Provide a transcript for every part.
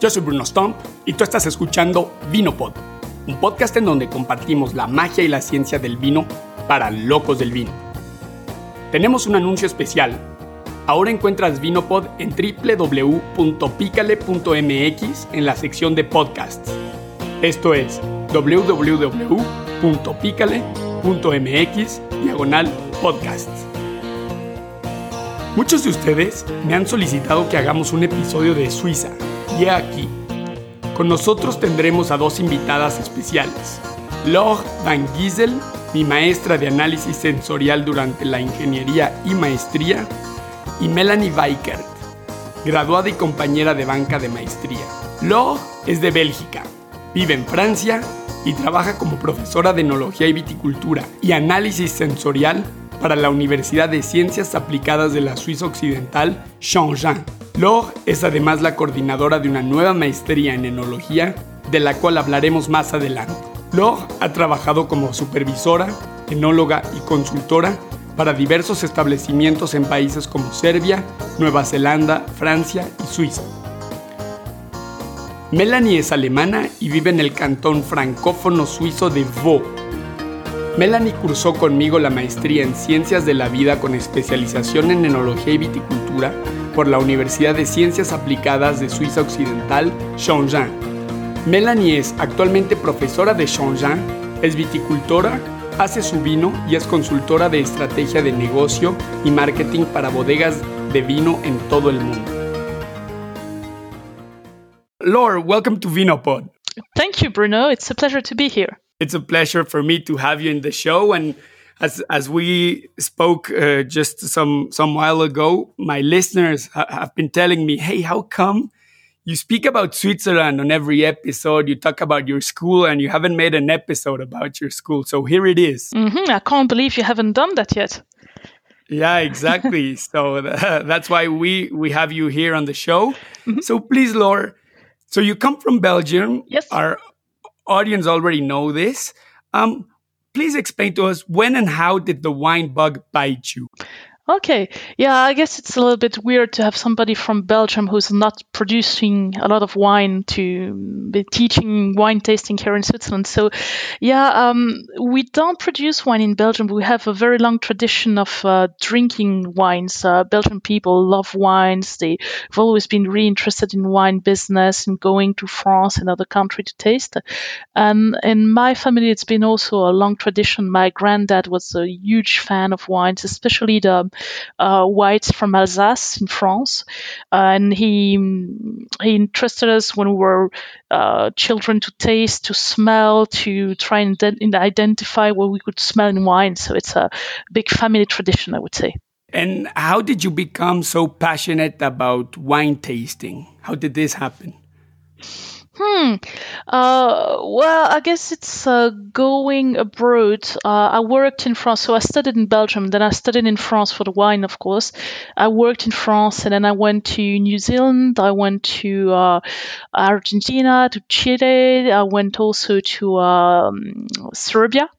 Yo soy Bruno Stump y tú estás escuchando Vinopod, un podcast en donde compartimos la magia y la ciencia del vino para locos del vino. Tenemos un anuncio especial. Ahora encuentras Vinopod en www.picale.mx en la sección de podcasts. Esto es www.picale.mx diagonal podcasts. Muchos de ustedes me han solicitado que hagamos un episodio de Suiza y aquí. Con nosotros tendremos a dos invitadas especiales. Laure Van Giesel, mi maestra de análisis sensorial durante la ingeniería y maestría, y Melanie Weikert, graduada y compañera de banca de maestría. Laure es de Bélgica, vive en Francia y trabaja como profesora de enología y viticultura y análisis sensorial para la Universidad de Ciencias Aplicadas de la Suiza Occidental, Changin. Laure es además la coordinadora de una nueva maestría en enología, de la cual hablaremos más adelante. Laure ha trabajado como supervisora, enóloga y consultora para diversos establecimientos en países como Serbia, Nueva Zelanda, Francia y Suiza. Melanie es alemana y vive en el cantón francófono suizo de Vaud. Melanie cursó conmigo la maestría en Ciencias de la Vida con especialización en Enología y Viticultura por la Universidad de Ciencias Aplicadas de Suiza Occidental, Chongqing. Melanie es actualmente profesora de Chongqing, es viticultora, hace su vino y es consultora de estrategia de negocio y marketing para bodegas de vino en todo el mundo. Laure, welcome to Vinopod. Thank you, Bruno. It's a pleasure to be here. It's a pleasure for me to have you in the show. And as as we spoke uh, just some some while ago, my listeners ha have been telling me, "Hey, how come you speak about Switzerland on every episode? You talk about your school, and you haven't made an episode about your school." So here it is. Mm -hmm. I can't believe you haven't done that yet. Yeah, exactly. so that's why we we have you here on the show. Mm -hmm. So please, Laura. So you come from Belgium. Yes. Our audience already know this. Um, please explain to us when and how did the wine bug bite you? Okay, yeah, I guess it's a little bit weird to have somebody from Belgium who's not producing a lot of wine to be teaching wine tasting here in Switzerland. So, yeah, um, we don't produce wine in Belgium. We have a very long tradition of uh, drinking wines. Uh, Belgian people love wines. They've always been really interested in wine business and going to France and other countries to taste. And in my family, it's been also a long tradition. My granddad was a huge fan of wines, especially the whites from Alsace in France, uh, and he he interested us when we were uh, children to taste, to smell, to try and identify what we could smell in wine. So it's a big family tradition, I would say. And how did you become so passionate about wine tasting? How did this happen? Hmm. Uh, well, I guess it's uh, going abroad. Uh, I worked in France, so I studied in Belgium. Then I studied in France for the wine, of course. I worked in France, and then I went to New Zealand. I went to uh, Argentina, to Chile. I went also to um, Serbia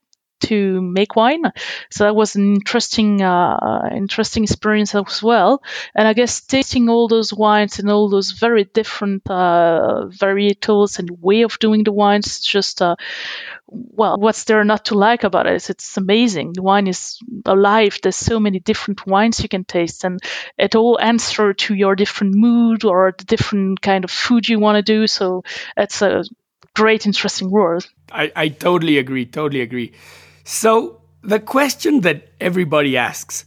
to make wine. So that was an interesting, uh, interesting experience as well. And I guess tasting all those wines and all those very different uh, varietals and way of doing the wines, just uh, well, what's there not to like about it? It's, amazing. The wine is alive. There's so many different wines you can taste, and it all answer to your different mood or the different kind of food you want to do. So it's a great, interesting world. I, I totally agree. Totally agree. So, the question that everybody asks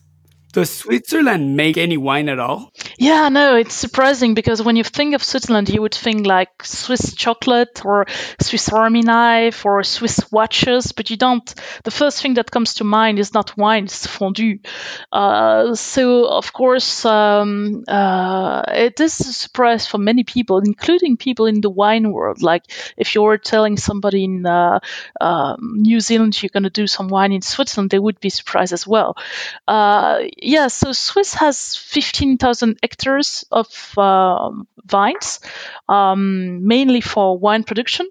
does Switzerland make any wine at all? Yeah, no, it's surprising because when you think of Switzerland, you would think like Swiss chocolate or Swiss Army knife or Swiss watches, but you don't. The first thing that comes to mind is not wine, it's fondue. Uh, so, of course, um, uh, it is a surprise for many people, including people in the wine world. Like if you're telling somebody in uh, um, New Zealand you're going to do some wine in Switzerland, they would be surprised as well uh, yeah, so Swiss has 15,000 hectares of uh, vines, um, mainly for wine production.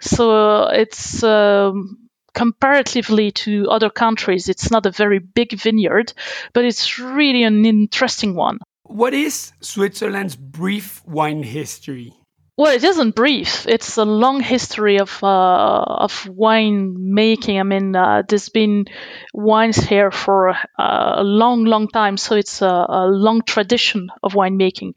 So it's um, comparatively to other countries, it's not a very big vineyard, but it's really an interesting one. What is Switzerland's brief wine history? Well, it isn't brief. It's a long history of uh, of wine making. I mean, uh, there's been wines here for uh, a long, long time, so it's a, a long tradition of winemaking,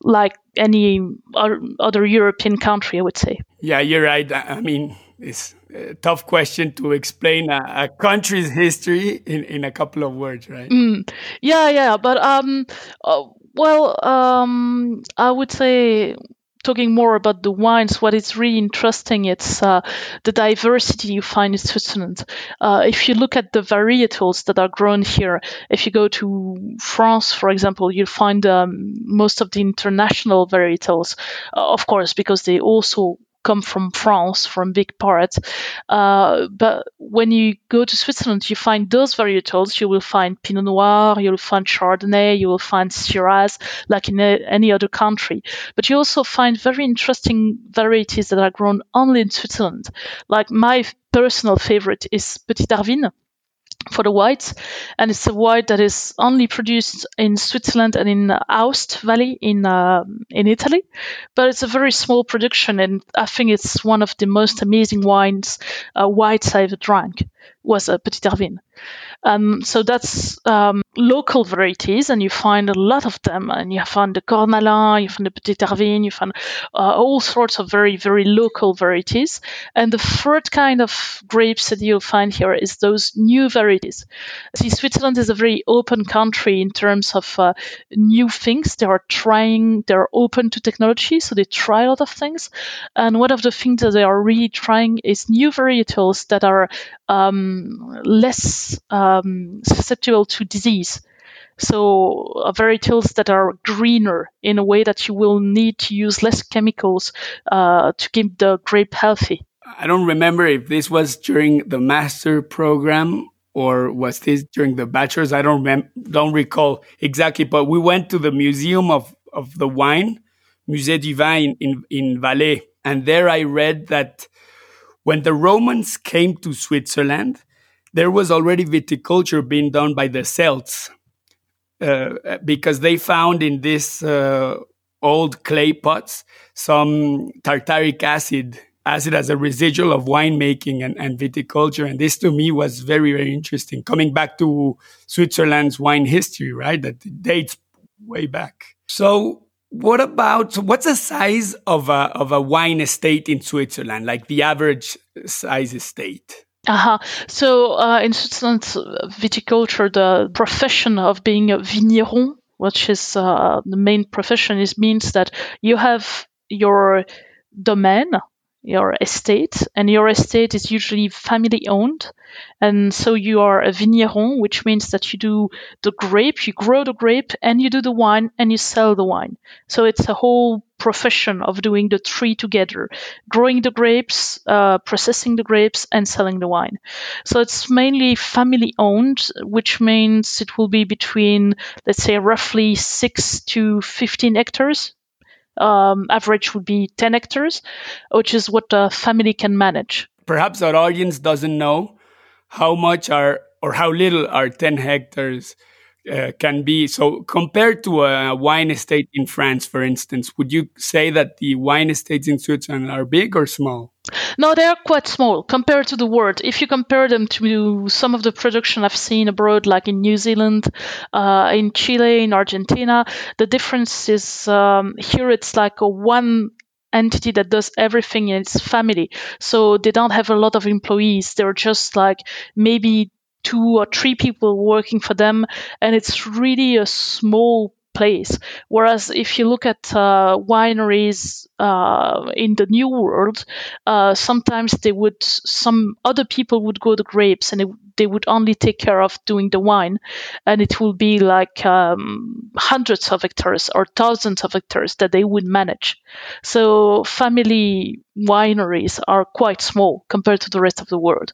like any other European country, I would say. Yeah, you're right. I mean, it's a tough question to explain a, a country's history in, in a couple of words, right? Mm. Yeah, yeah, but um, uh, well, um, I would say talking more about the wines, what is really interesting, it's uh, the diversity you find in Switzerland. Uh, if you look at the varietals that are grown here, if you go to France, for example, you'll find um, most of the international varietals, uh, of course, because they also come from France, from big part. Uh, but when you go to Switzerland, you find those varietals. You will find Pinot Noir, you will find Chardonnay, you will find Shiraz, like in a, any other country. But you also find very interesting varieties that are grown only in Switzerland. Like my personal favorite is Petite Arvine for the white, and it's a white that is only produced in Switzerland and in Aoste Valley in uh, in Italy. But it's a very small production, and I think it's one of the most amazing wines uh, whites I ever drank was a Petite Arvine. Um, so that's um, local varieties, and you find a lot of them. And you find the Cornalin, you find the Petite Arvine, you find uh, all sorts of very, very local varieties. And the third kind of grapes that you'll find here is those new varieties. See, Switzerland is a very open country in terms of uh, new things. They are trying, they're open to technology, so they try a lot of things. And one of the things that they are really trying is new varietals that are um, less um, susceptible to disease. So uh, varietals that are greener in a way that you will need to use less chemicals uh, to keep the grape healthy. I don't remember if this was during the master program or was this during the bachelor's. I don't rem- don't recall exactly, but we went to the museum of, of the wine, Musée du Vin in, in, in Valais, and there I read that when the Romans came to Switzerland, there was already viticulture being done by the Celts uh, because they found in this uh, old clay pots some tartaric acid acid as a residual of winemaking and, and viticulture and this to me was very very interesting coming back to switzerland's wine history right that dates way back so what about what's the size of a of a wine estate in Switzerland? Like the average size estate? Uh-huh. So uh, in Switzerland, viticulture, the profession of being a vigneron, which is uh, the main profession, is means that you have your domain, your estate, and your estate is usually family owned. And so you are a vigneron, which means that you do the grape, you grow the grape, and you do the wine, and you sell the wine. So it's a whole profession of doing the three together growing the grapes, uh, processing the grapes, and selling the wine. So it's mainly family owned, which means it will be between, let's say, roughly 6 to 15 hectares um, average would be 10 hectares, which is what a family can manage. Perhaps our audience doesn't know how much are or how little are 10 hectares uh, can be. So, compared to a wine estate in France, for instance, would you say that the wine estates in Switzerland are big or small? No, they are quite small compared to the world. If you compare them to some of the production I've seen abroad, like in New Zealand, uh, in Chile, in Argentina, the difference is um, here it's like a one entity that does everything in its family. So they don't have a lot of employees. They're just like maybe two or three people working for them, and it's really a small place. Whereas if you look at uh, wineries uh, in the New World, uh, sometimes they would some other people would grow the grapes and it, they would only take care of doing the wine, and it will be like um, hundreds of hectares or thousands of hectares that they would manage. So family wineries are quite small compared to the rest of the world.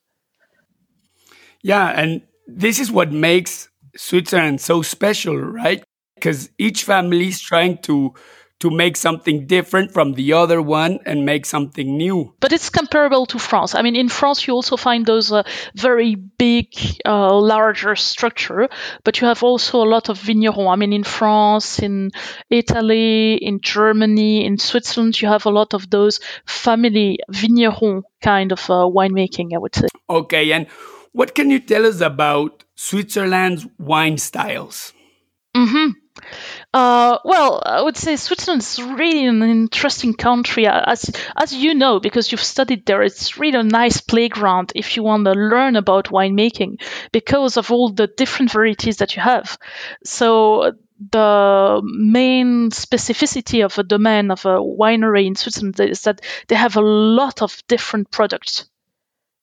Yeah, and this is what makes Switzerland so special, right? Because each family is trying to to make something different from the other one and make something new. But it's comparable to France. I mean, in France, you also find those uh, very big, uh, larger structure, but you have also a lot of vignerons. I mean, in France, in Italy, in Germany, in Switzerland, you have a lot of those family vigneron kind of uh, winemaking, I would say. Okay, and what can you tell us about Switzerland's wine styles? Mm-hmm. Uh, well, I would say Switzerland is really an interesting country, as as you know, because you've studied there. It's really a nice playground if you want to learn about winemaking, because of all the different varieties that you have. So the main specificity of a domain of a winery in Switzerland is that they have a lot of different products.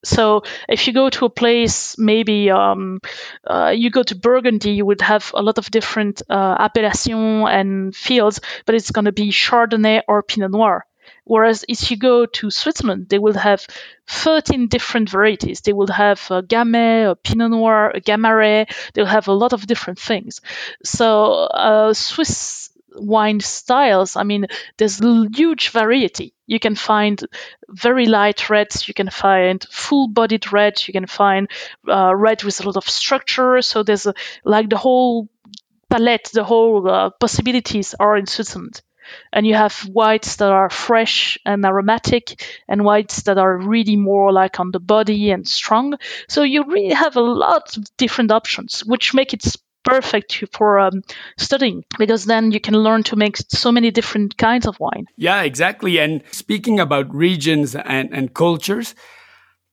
So if you go to a place, maybe um, uh, you go to Burgundy, you would have a lot of different uh, appellation and fields, but it's going to be Chardonnay or Pinot Noir. Whereas if you go to Switzerland, they will have 13 different varieties. They will have a Gamay, a Pinot Noir, a Gamaret. They'll have a lot of different things. So uh, Swiss wine styles, I mean, there's huge variety. You can find very light reds, you can find full-bodied reds, you can find uh, red with a lot of structure. So there's a, like the whole palette, the whole uh, possibilities are in Switzerland. And you have whites that are fresh and aromatic, and whites that are really more like on the body and strong. So you really have a lot of different options, which make it perfect for um, studying because then you can learn to make so many different kinds of wine. Yeah, exactly. And speaking about regions and, and cultures,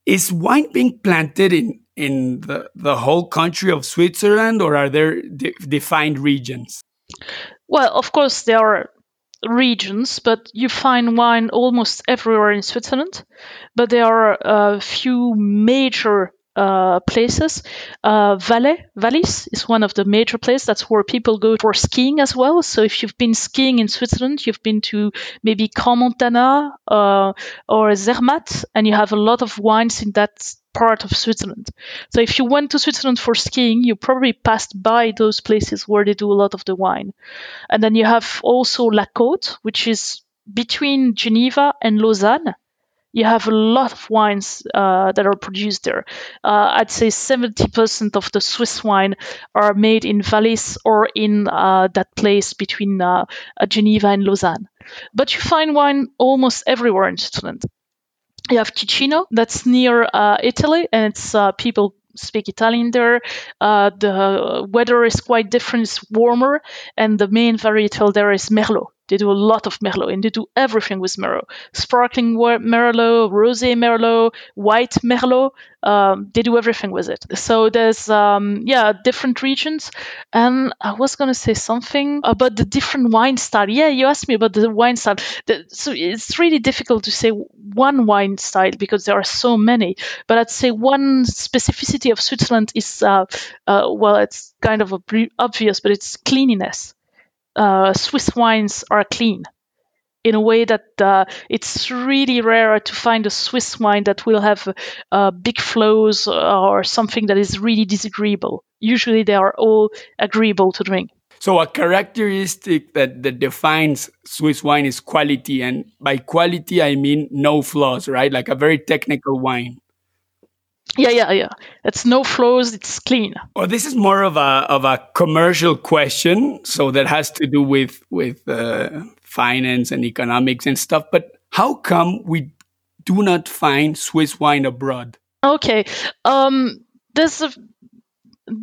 is wine being planted in in the, the whole country of Switzerland or are there de defined regions? Well, of course, there are regions, but you find wine almost everywhere in Switzerland. But there are a few major uh, places. Uh, Valais, is one of the major places. That's where people go for skiing as well. So if you've been skiing in Switzerland, you've been to maybe Crans-Montana uh, or Zermatt, and you have a lot of wines in that part of Switzerland. So if you went to Switzerland for skiing, you probably passed by those places where they do a lot of the wine. And then you have also La Côte, which is between Geneva and Lausanne you have a lot of wines uh, that are produced there. Uh, I'd say 70% of the Swiss wine are made in Valais or in uh, that place between uh, uh, Geneva and Lausanne. But you find wine almost everywhere in Switzerland. You have Ticino, that's near uh, Italy, and it's people speak Italian there. The weather is quite different, it's warmer, and the main varietal there is Merlot. They do a lot of Merlot and they do everything with Merlot. Sparkling Merlot, rosé Merlot, white Merlot. Um, they do everything with it. So there's, um, yeah, different regions. And I was going to say something about the different wine style. Yeah, you asked me about the wine style. The, so it's really difficult to say one wine style because there are so many. But I'd say one specificity of Switzerland is, uh, uh, well, it's kind of obvious, but it's cleanliness uh, Swiss wines are clean in a way that uh, it's really rare to find a Swiss wine that will have uh, big flows or something that is really disagreeable. Usually they are all agreeable to drink. So a characteristic that, that defines Swiss wine is quality. And by quality, I mean no flaws, right? Like a very technical wine. Yeah, yeah, yeah. It's no flows. It's clean. Well, this is more of a of a commercial question, so that has to do with with uh, finance and economics and stuff. But how come we do not find Swiss wine abroad? Okay, um, there's a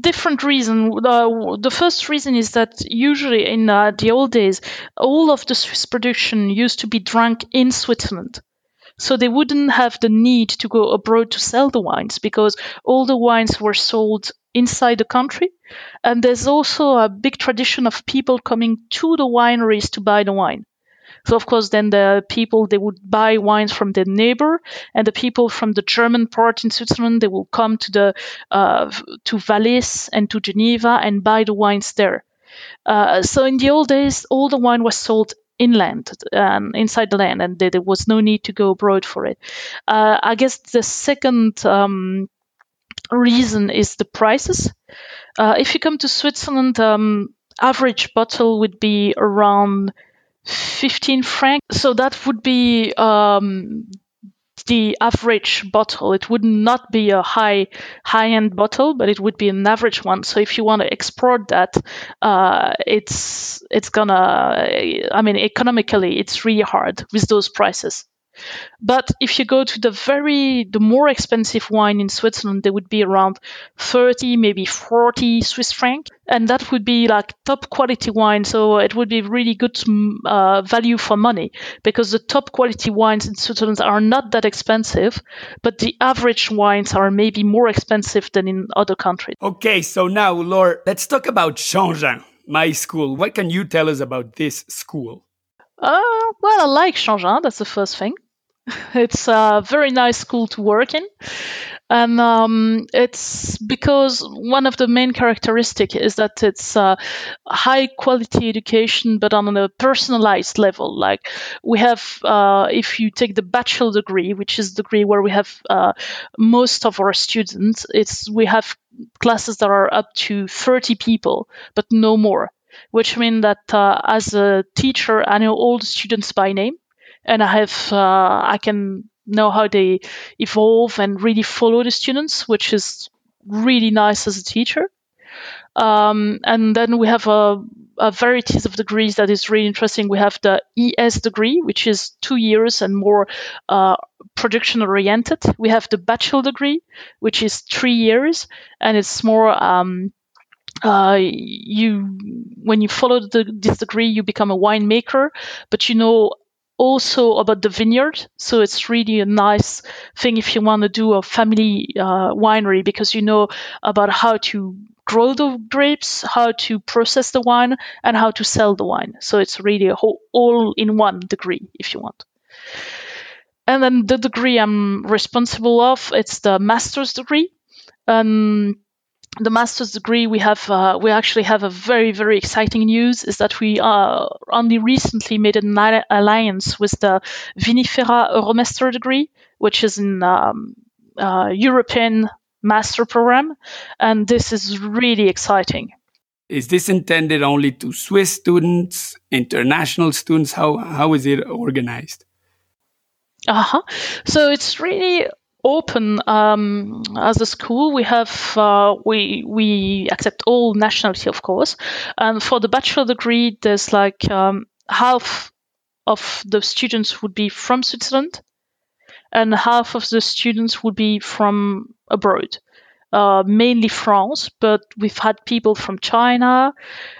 different reason. Uh, the first reason is that usually in uh, the old days, all of the Swiss production used to be drunk in Switzerland. So they wouldn't have the need to go abroad to sell the wines because all the wines were sold inside the country. And there's also a big tradition of people coming to the wineries to buy the wine. So of course, then the people they would buy wines from their neighbor, and the people from the German part in Switzerland they will come to the uh, to Valais and to Geneva and buy the wines there. Uh, so in the old days, all the wine was sold inland um, inside the land and there, was no need to go abroad for it uh, i guess the second um, reason is the prices uh, if you come to switzerland um, average bottle would be around 15 francs. So that would be um, the average bottle. It would not be a high high end bottle, but it would be an average one. So if you want to export that, uh, it's it's gonna. I mean, economically, it's really hard with those prices. But if you go to the very the more expensive wine in Switzerland, they would be around 30, maybe 40 Swiss franc, and that would be like top quality wine. So it would be really good uh, value for money because the top quality wines in Switzerland are not that expensive, but the average wines are maybe more expensive than in other countries. Okay, so now, Laure, let's talk about Changins, my school. What can you tell us about this school? Uh, well, I like Changins. That's the first thing. it's a very nice school to work in. And um, it's because one of the main characteristics is that it's a high quality education, but on a personalized level. Like we have, uh, if you take the bachelor degree, which is the degree where we have uh, most of our students, it's we have classes that are up to 30 people, but no more. Which means that uh, as a teacher, I know all the students by name and I have uh, I can know how they evolve and really follow the students, which is really nice as a teacher. Um, and then we have a, a, varieties of degrees that is really interesting. We have the ES degree, which is two years and more uh, production oriented. We have the bachelor degree, which is three years, and it's more um, uh, you when you follow the, this degree, you become a winemaker, but you know also about the vineyard. So it's really a nice thing if you want to do a family uh, winery because you know about how to grow the grapes, how to process the wine, and how to sell the wine. So it's really a whole all in one degree if you want. And then the degree I'm responsible of, it's the master's degree. Um, the master's degree we have uh, we actually have a very very exciting news is that we uh, only recently made an alliance with the vinifera euromaster degree which is an um, uh, european master program. And this is really exciting. Is this intended only to swiss students international students? How how is it organized? Uh-huh. So it's really open um, as a school. We have uh, we we accept all nationality, of course, and for the bachelor degree, there's like um, half of the students would be from Switzerland, and half of the students would be from abroad. Uh, mainly France, but we've had people from China,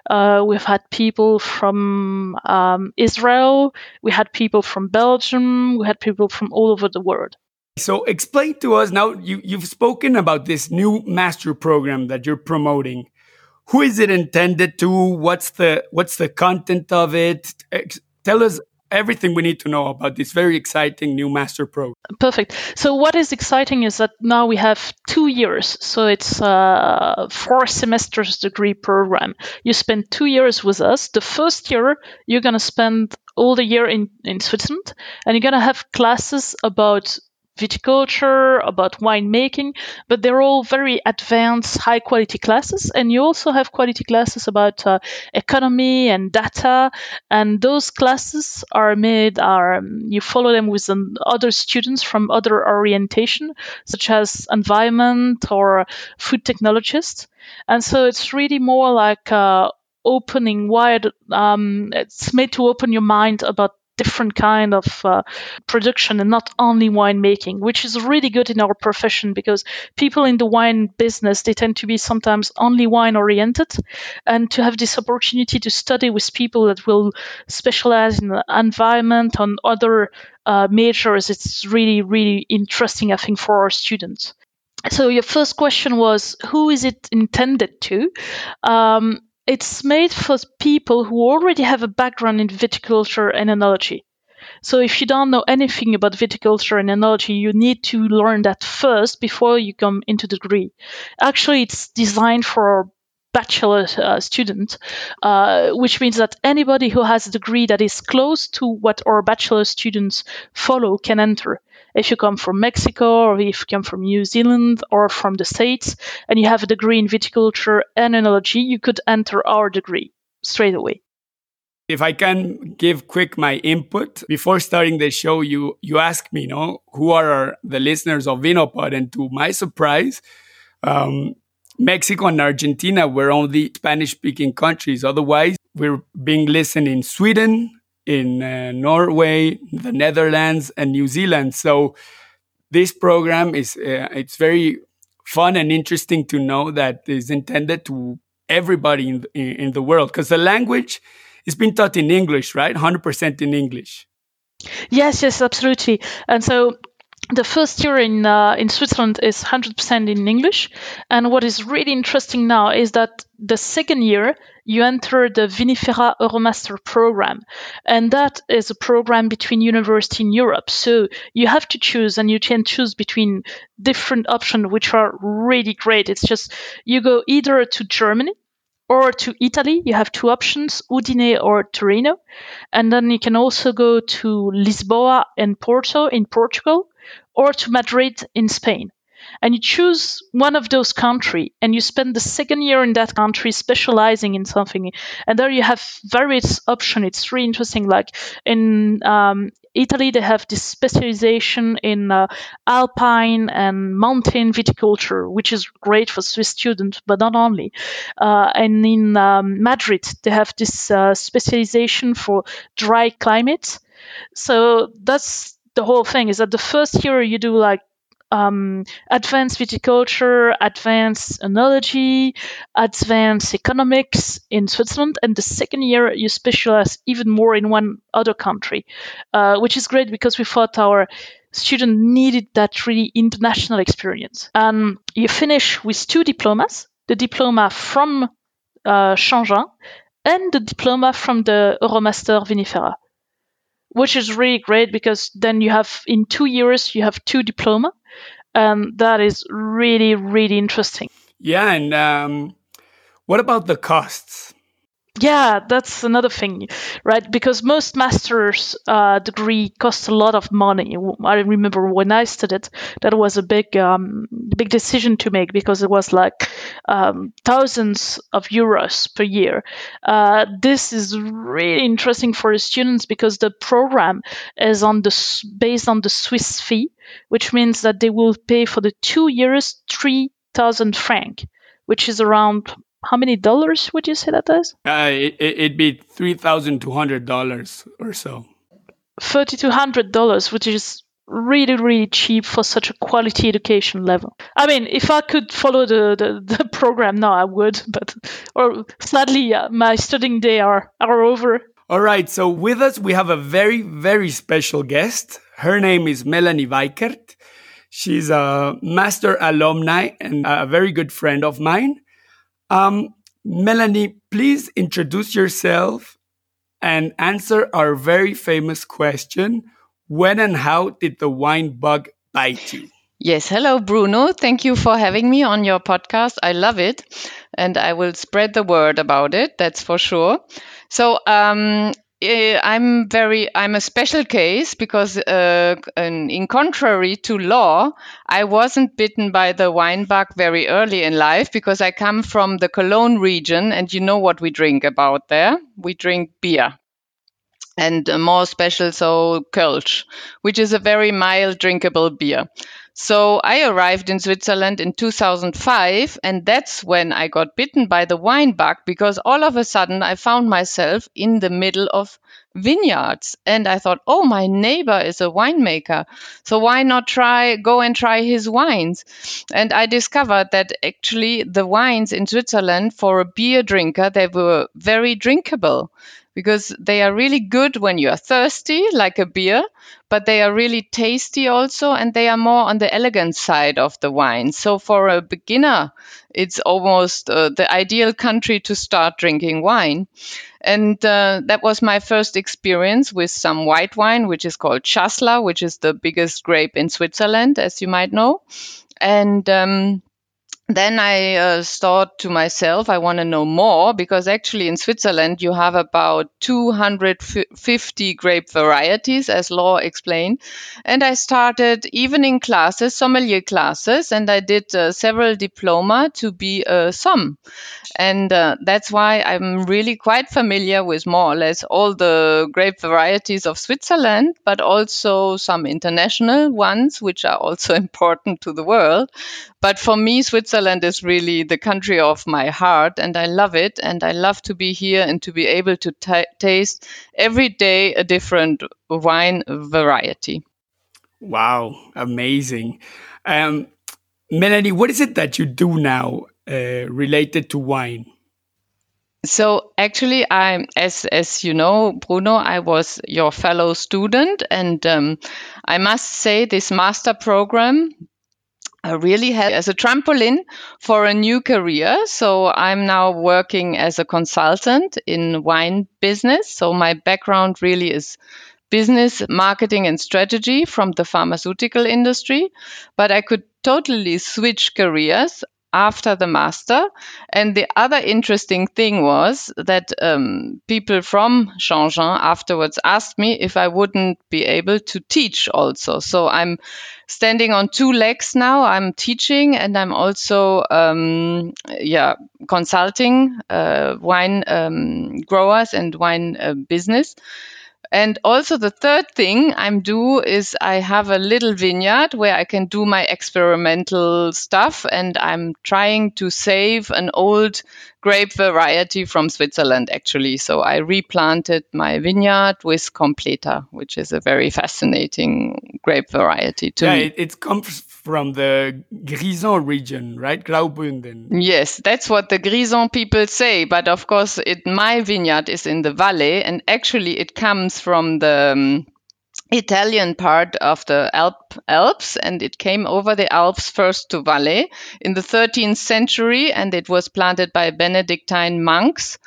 uh, we've had people from um, Israel, we had people from Belgium, we had people from all over the world. So explain to us now, you, you've spoken about this new master program that you're promoting. Who is it intended to? What's the, what's the content of it? Tell us everything we need to know about this very exciting new master program. Perfect. So what is exciting is that now we have two years. So it's a four semesters degree program. You spend two years with us. The first year you're gonna spend all the year in, in Switzerland and you're gonna have classes about viticulture, about winemaking, but they're all very advanced, high quality classes. And you also have quality classes about uh, economy and data. And those classes are made, are um, you follow them with um, other students from other orientation, such as environment or food technologists. And so it's really more like uh, opening wide. Um, it's made to open your mind about different kind of uh, production and not only winemaking, which is really good in our profession because people in the wine business they tend to be sometimes only wine oriented, and to have this opportunity to study with people that will specialize in the environment on other uh, majors, it's really really interesting, I think, for our students. So your first question was who is it intended to? Um, it's made for people who already have a background in viticulture and enology. So if you don't know anything about viticulture and enology, you need to learn that first before you come into the degree. Actually, it's designed for bachelor uh, student, uh, which means that anybody who has a degree that is close to what our bachelor students follow can enter if you come from Mexico or if you come from New Zealand or from the States and you have a degree in viticulture and enology, you could enter our degree straight away. if I can give quick my input before starting the show, you you asked me, you know, who are the listeners of Vinopod, and to my surprise, um, Mexico and Argentina were only Spanish-speaking countries. Otherwise, we're being listened in Sweden, in uh, Norway, the Netherlands, and New Zealand. So this program is uh, it's very fun and interesting to know that is intended to everybody in in, in the world because the language is being taught in English, right? Hundred percent in English. Yes, yes, absolutely. And so the first year in uh, in Switzerland is 100% in English, and what is really interesting now is that the second year you enter the Vinifera Euromaster program, and that is a program between universities in Europe. So you have to choose, and you can choose between different options, which are really great. It's just you go either to Germany or to Italy. You have two options, Udine or Torino. And then you can also go to Lisboa and Porto in Portugal or to Madrid in Spain. And you choose one of those countries and you spend the second year in that country specializing in something. And there you have various options. It's really interesting. Like in um, Italy, they have this specialization in uh, alpine and mountain viticulture, which is great for Swiss students, but not only. Uh, and in um, Madrid, they have this uh, specialization for dry climates. So that's the whole thing is that the first year you do like um, advanced viticulture, advanced enology, advanced economics in Switzerland, and the second year you specialize even more in one other country, uh, which is great because we thought our student needed that really international experience. And you finish with two diplomas: the diploma from uh, Changins and the diploma from the Euromaster Vinifera which is really great because then you have in two years you have two diploma. And that is really really interesting. Yeah and um, what about the costs yeah that's another thing right? Because most master's uh, degree costs a lot of money. I remember when i studied that was a big um, big decision to make because it was like um, thousands of euros per year. Uh, this is really interesting for students because the program is on the based on the swiss fee which means that they will pay for the two years 3000 franc which is around how many dollars would you say that is? Uh, it, it'd be three thousand two hundred dollars or so. Thirty two hundred dollars, which is really really cheap for such a quality education level. I mean, if I could follow the the, the program now, I would, but or sadly, my studying day are are over. All right, so with us we have a very very special guest. Her name is Melanie Weikert. She's a master alumni and a very good friend of mine. Um, Melanie, please introduce yourself and answer our very famous question When and how did the wine bug bite you? Yes, hello, Bruno. Thank you for having me on your podcast. I love it, and I will spread the word about it, that's for sure. So, um, I'm very I'm a special case because uh, in contrary to Laure, I wasn't bitten by the wine bug very early in life because I come from the Cologne region, and you know what we drink about there. We drink beer, and more special so Kölsch, which is a very mild drinkable beer. So I arrived in Switzerland in 2005, and that's when I got bitten by the wine bug because all of a sudden I found myself in the middle of vineyards. And I thought, oh, my neighbor is a winemaker. So why not try, go and try his wines? And I discovered that actually the wines in Switzerland for a beer drinker, they were very drinkable because they are really good when you are thirsty, like a beer, but they are really tasty also, and they are more on the elegant side of the wine. So for a beginner, it's almost uh, the ideal country to start drinking wine. And uh, that was my first experience with some white wine, which is called Chasselas, which is the biggest grape in Switzerland, as you might know. And um, then I uh, thought to myself, I want to know more because actually in Switzerland you have about 250 grape varieties, as Laure explained. And I started evening classes, sommelier classes, and I did uh, several diploma to be a somm. And uh, that's why I'm really quite familiar with more or less all the grape varieties of Switzerland, but also some international ones, which are also important to the world. But for me, Switzerland is really the country of my heart, and I love it. And I love to be here and to be able to taste every day a different wine variety. Wow, amazing. Um, Melanie, what is it that you do now uh, related to wine? So actually, I, as as you know, Bruno, I was your fellow student, and um, I must say this master program really had as a trampoline for a new career. So I'm now working as a consultant in wine business. So my background really is business, marketing, and strategy from the pharmaceutical industry. But I could totally switch careers after the master. And the other interesting thing was that um, people from Changins afterwards asked me if I wouldn't be able to teach also. So I'm standing on two legs now. I'm teaching and I'm also, um, yeah, consulting uh, wine um, growers and wine uh, business. And also the third thing I'm do is I have a little vineyard where I can do my experimental stuff and I'm trying to save an old grape variety from Switzerland actually. So I replanted my vineyard with Completer, which is a very fascinating grape variety to yeah, me. It, it comes from the Grisons region, right? Graubünden. Yes, that's what the Grisons people say. But of course, it, my vineyard is in the valley, and actually, it comes from the um, Italian part of the Alp, Alps, and it came over the Alps first to Valais in the 13th century, and it was planted by Benedictine monks.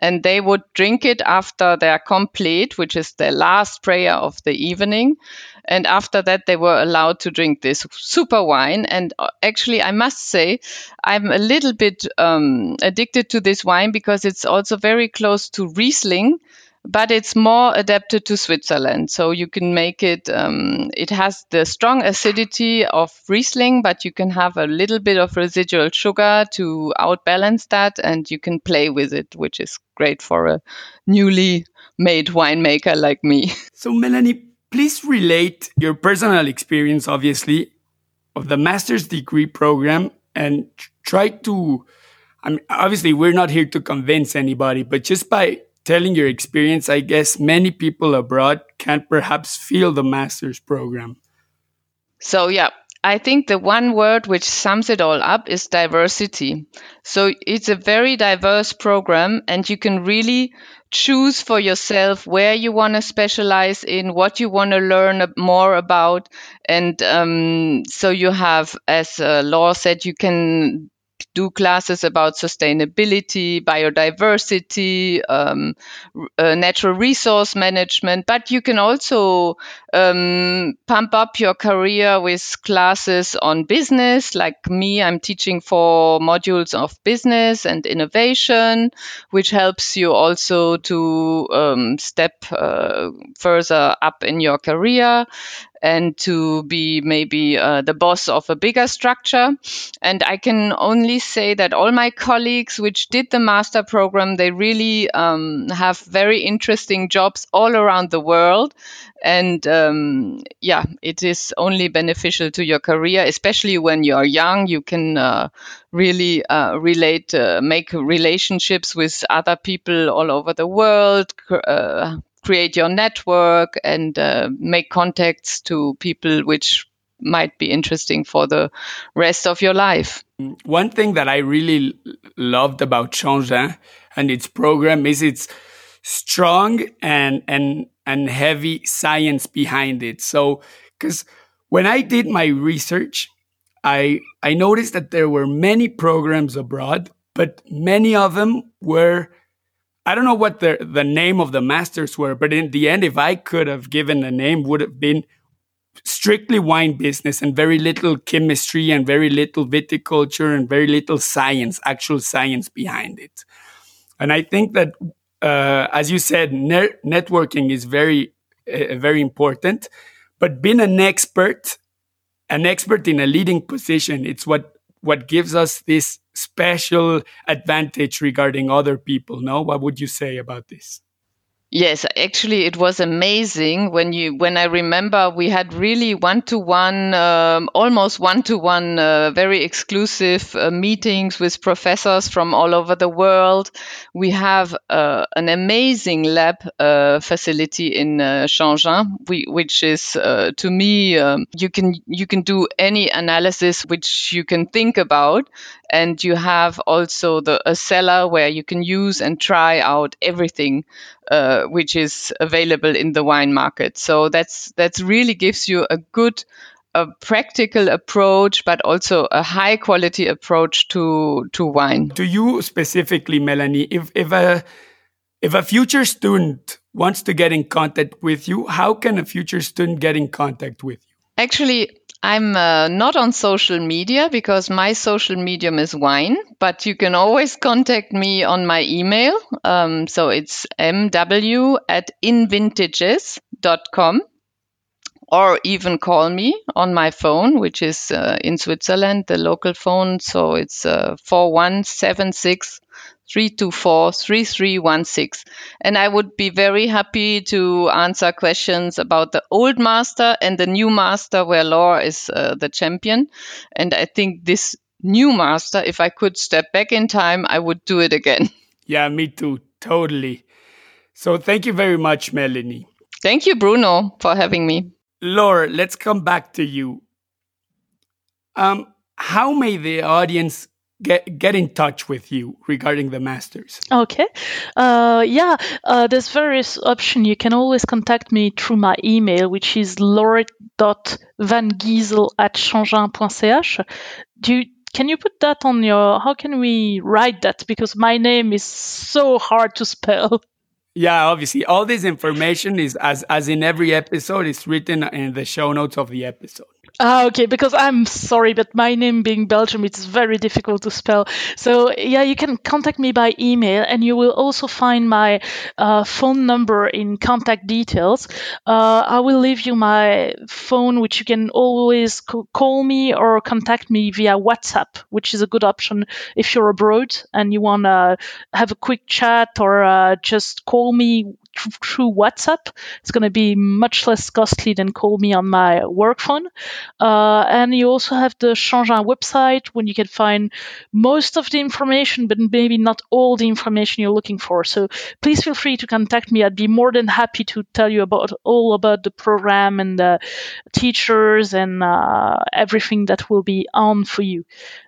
And they would drink it after their complete, which is their last prayer of the evening. And after that, they were allowed to drink this super wine. And uh, actually, I must say, I'm a little bit um, addicted to this wine because it's also very close to Riesling but it's more adapted to Switzerland. So you can make it, um, it has the strong acidity of Riesling, but you can have a little bit of residual sugar to outbalance that and you can play with it, which is great for a newly made winemaker like me. So, Melanie, please relate your personal experience, obviously, of the master's degree program and try to. I mean, obviously, we're not here to convince anybody, but just by telling your experience, I guess many people abroad can perhaps feel the master's program. So, yeah, I think the one word which sums it all up is diversity. So it's a very diverse program and you can really choose for yourself where you want to specialize in, what you want to learn more about. And um, so you have, as uh, Laure said, you can do classes about sustainability, biodiversity, um, uh, natural resource management, but you can also um, pump up your career with classes on business. Like me, I'm teaching for modules of business and innovation, which helps you also to um, step uh, further up in your career and to be maybe uh, the boss of a bigger structure. And I can only say that all my colleagues which did the master program, they really um, have very interesting jobs all around the world. And um, yeah, it is only beneficial to your career, especially when you're young. You can uh, really uh, relate, uh, make relationships with other people all over the world, uh, create your network and uh, make contacts to people which might be interesting for the rest of your life. One thing that I really loved about Changins and its program is its strong and and and heavy science behind it. So, because when I did my research, I I noticed that there were many programs abroad, but many of them were I don't know what the the name of the masters were, but in the end, if I could have given a name, would have been strictly wine business and very little chemistry and very little viticulture and very little science, actual science behind it. And I think that, uh, as you said, ne- networking is very, uh, very important. But being an expert, an expert in a leading position, it's what what gives us this special advantage regarding other people. No, what would you say about this? Yes, actually, it was amazing when you when I remember we had really one to one, almost one to one, very exclusive uh, meetings with professors from all over the world. We have uh, an amazing lab uh, facility in uh, Changins, we, which is uh, to me um, you can you can do any analysis which you can think about, and you have also the a cellar where you can use and try out everything uh, which is available in the wine market. So that's that's really gives you a good a practical approach, but also a high quality approach to to wine. To you specifically, Melanie, if if a if a future student wants to get in contact with you, how can a future student get in contact with you? Actually, I'm uh, not on social media because my social medium is wine, but you can always contact me on my email. Um, so it's mw at invintages.com or even call me on my phone, which is uh, in Switzerland, the local phone. So it's uh, 4176 324 3316. And I would be very happy to answer questions about the old master and the new master, where Laure is uh, the champion. And I think this new master, if I could step back in time, I would do it again. Yeah, me too. Totally. So thank you very much, Melanie. Thank you, Bruno, for having me. Laure, let's come back to you. Um, how may the audience get get in touch with you regarding the masters? Okay. Uh, yeah, uh, there's various options. You can always contact me through my email, which is laure.vangiesel at changins.ch. Do you, can you put that on your, how can we write that? Because my name is so hard to spell. Yeah, obviously, all this information is as as in every episode is written in the show notes of the episode. Ah, okay, because I'm sorry, but my name being Belgium, it's very difficult to spell. So, yeah, you can contact me by email, and you will also find my uh, phone number in contact details. Uh, I will leave you my phone, which you can always call me or contact me via WhatsApp, which is a good option if you're abroad and you want to have a quick chat or uh, just call me through WhatsApp. It's going to be much less costly than call me on my work phone. Uh, and you also have the Changins website when you can find most of the information, but maybe not all the information you're looking for. So please feel free to contact me. I'd be more than happy to tell you about all about the program and the teachers and uh, everything that will be on for you.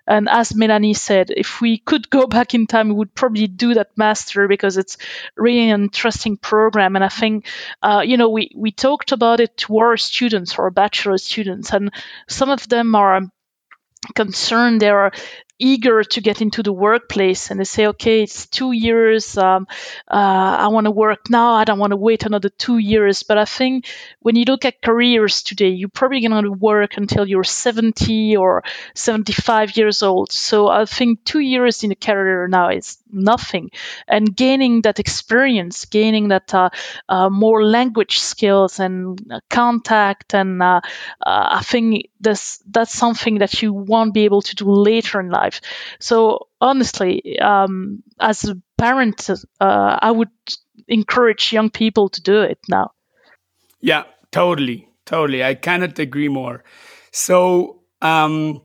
And as Melanie said, if we could go back in time, we would probably do that master because it's really an interesting program. And I think, uh, you know, we, we talked about it to our students, our bachelor students, and some of them are concerned they are eager to get into the workplace and they say, okay, it's two years. Um, uh, I want to work now. I don't want to wait another two years. But I think when you look at careers today, you're probably going to work until you're 70 or 75 years old. So I think two years in a career now is nothing. And gaining that experience, gaining that uh, uh, more language skills and contact, and uh, uh, I think that's that's something that you won't be able to do later in life. So honestly, um, as a parent, uh, I would encourage young people to do it now. Yeah, totally, totally. I cannot agree more. So um,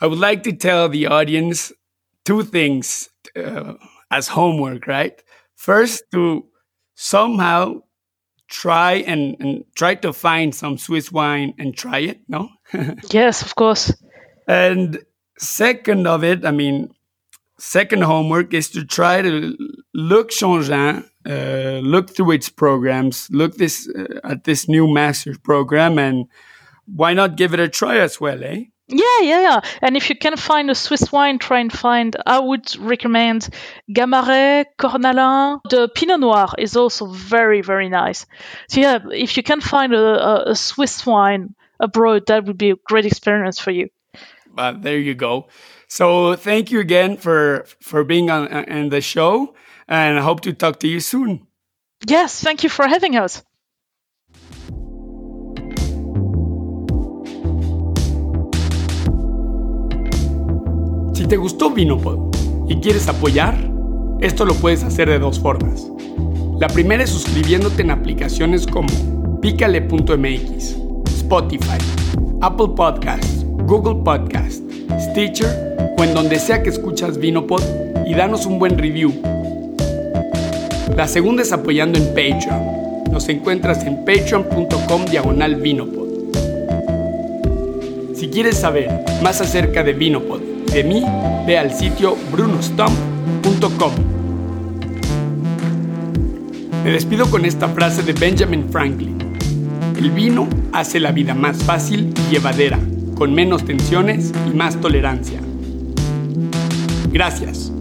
I would like to tell the audience two things uh, as homework, right? First, to somehow try and, and try to find some Swiss wine and try it, no? yes, of course. And second of it, I mean, second homework is to try to look Changins, uh, look through its programs, look this uh, at this new master's program, and why not give it a try as well, eh? Yeah, yeah, yeah. And if you can find a Swiss wine, try and find. I would recommend Gamaret, Cornalin. The Pinot Noir is also very, very nice. So yeah, if you can find a, a, Swiss wine, abroad, that would be a great experience for you. But there you go. So thank you again for for being on uh, in the show, and I hope to talk to you soon. Yes, thank you for having us. Si te gustó Vinopod y quieres apoyar, esto lo puedes hacer de dos formas. La primera es suscribiéndote en aplicaciones como picale.mx, Spotify, Apple Podcasts, Google Podcasts, Stitcher o en donde sea que escuchas Vinopod y danos un buen review. La segunda es apoyando en Patreon. Nos encuentras en patreon.com diagonal Vinopod. Si quieres saber más acerca de Vinopod de mí, ve al sitio brunostump.com. Me despido con esta frase de Benjamin Franklin. El vino hace la vida más fácil y llevadera, con menos tensiones y más tolerancia. Gracias.